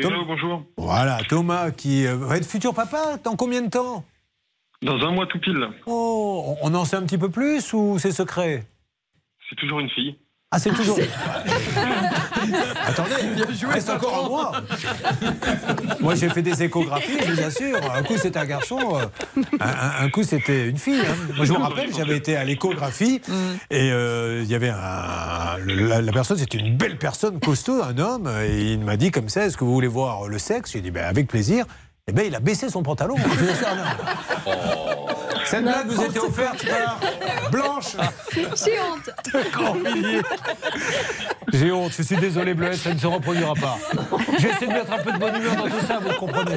Tom- bonjour. Voilà, Thomas qui euh, va être futur papa dans combien de temps? Dans un mois tout pile, Oh, on en sait un petit peu plus ou c'est secret? C'est toujours une fille. Ah, c'est toujours. Attendez, reste encore un mois. Moi, j'ai fait des échographies, je vous assure. Un coup, c'était un garçon, euh, un, coup, c'était une fille. hein. Moi, je me rappelle, j'avais été à l'échographie et euh, il y avait un. La, la personne, c'était une belle personne, costaud, un homme, et il m'a dit comme ça est-ce que vous voulez voir le sexe? J'ai dit ben, avec plaisir. Et ben, il a baissé son pantalon. Je vous assure, non. Cette blague vous était offerte par Blanche. J'ai honte. J'ai honte, je suis désolé, Bleuette, ça ne se reproduira pas. J'essaie de mettre un peu de bonne humeur dans tout ça, vous le comprenez.